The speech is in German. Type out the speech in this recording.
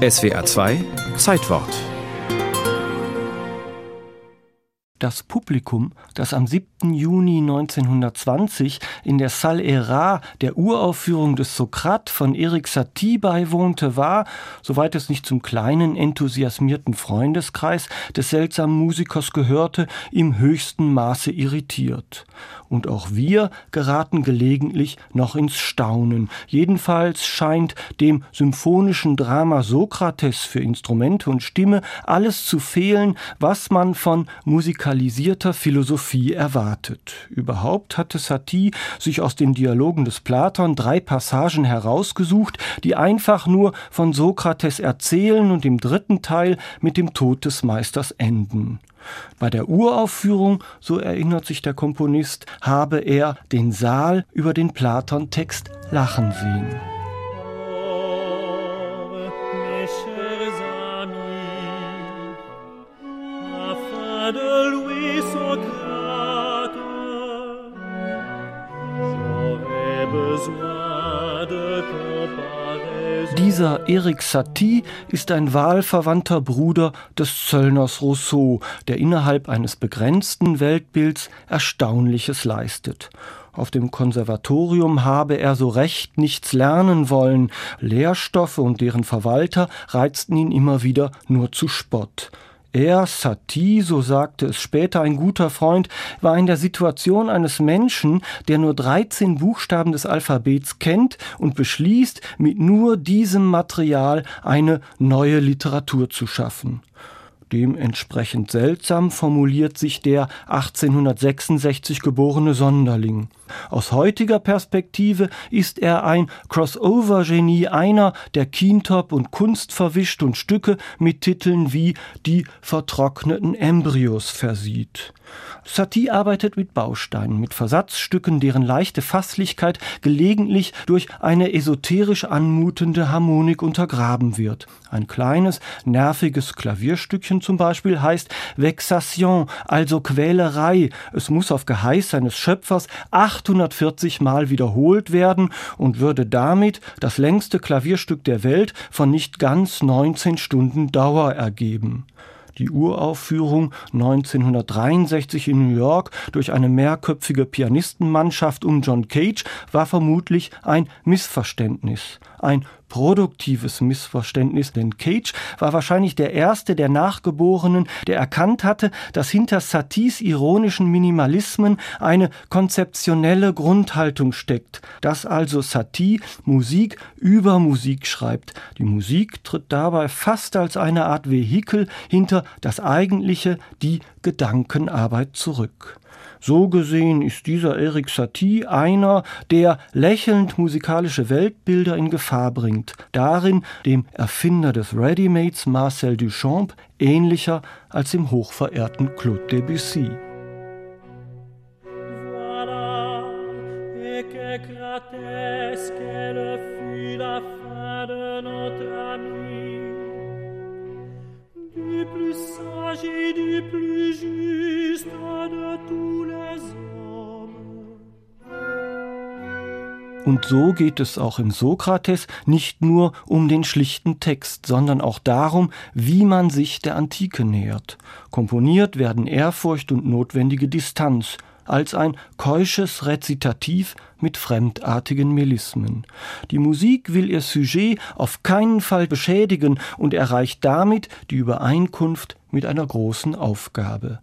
SWR 2 Zeitwort Das Publikum, das am 7. Juni 1920 in der Salle Era der Uraufführung des Sokrat von Erik Satie beiwohnte, war, soweit es nicht zum kleinen, enthusiasmierten Freundeskreis des seltsamen Musikers gehörte, im höchsten Maße irritiert. Und auch wir geraten gelegentlich noch ins Staunen. Jedenfalls scheint dem symphonischen Drama Sokrates für Instrumente und Stimme alles zu fehlen, was man von Musikern radikalisierter Philosophie erwartet. Überhaupt hatte Satie sich aus den Dialogen des Platon drei Passagen herausgesucht, die einfach nur von Sokrates erzählen und im dritten Teil mit dem Tod des Meisters enden. Bei der Uraufführung, so erinnert sich der Komponist, habe er den Saal über den Platon-Text lachen sehen. Dieser Erik Satie ist ein wahlverwandter Bruder des Zöllners Rousseau, der innerhalb eines begrenzten Weltbilds Erstaunliches leistet. Auf dem Konservatorium habe er so recht nichts lernen wollen. Lehrstoffe und deren Verwalter reizten ihn immer wieder nur zu Spott. Er, Satie, so sagte es später ein guter Freund, war in der Situation eines Menschen, der nur 13 Buchstaben des Alphabets kennt und beschließt, mit nur diesem Material eine neue Literatur zu schaffen. Dementsprechend seltsam formuliert sich der 1866 geborene Sonderling. Aus heutiger Perspektive ist er ein Crossover-Genie, einer, der Kintop und Kunst verwischt und Stücke mit Titeln wie Die vertrockneten Embryos versieht. Satie arbeitet mit Bausteinen, mit Versatzstücken, deren leichte Fasslichkeit gelegentlich durch eine esoterisch anmutende Harmonik untergraben wird. Ein kleines, nerviges Klavierstückchen zum Beispiel heißt Vexation, also Quälerei. Es muss auf Geheiß seines Schöpfers 840 Mal wiederholt werden und würde damit das längste Klavierstück der Welt von nicht ganz 19 Stunden Dauer ergeben die Uraufführung 1963 in New York durch eine mehrköpfige Pianistenmannschaft um John Cage war vermutlich ein Missverständnis. Ein produktives Missverständnis, denn Cage war wahrscheinlich der erste der Nachgeborenen, der erkannt hatte, dass hinter Saties ironischen Minimalismen eine konzeptionelle Grundhaltung steckt, dass also Satie Musik über Musik schreibt. Die Musik tritt dabei fast als eine Art Vehikel hinter das eigentliche, die Gedankenarbeit zurück. So gesehen ist dieser Eric Satie einer, der lächelnd musikalische Weltbilder in Gefahr bringt, darin dem Erfinder des Readymates Marcel Duchamp ähnlicher als dem hochverehrten Claude Debussy. Voilà, plus sage et du plus juste de tous les. Und so geht es auch im Sokrates nicht nur um den schlichten Text, sondern auch darum, wie man sich der Antike nähert. Komponiert werden Ehrfurcht und notwendige Distanz, als ein keusches Rezitativ mit fremdartigen Melismen. Die Musik will ihr Sujet auf keinen Fall beschädigen und erreicht damit die Übereinkunft mit einer großen Aufgabe.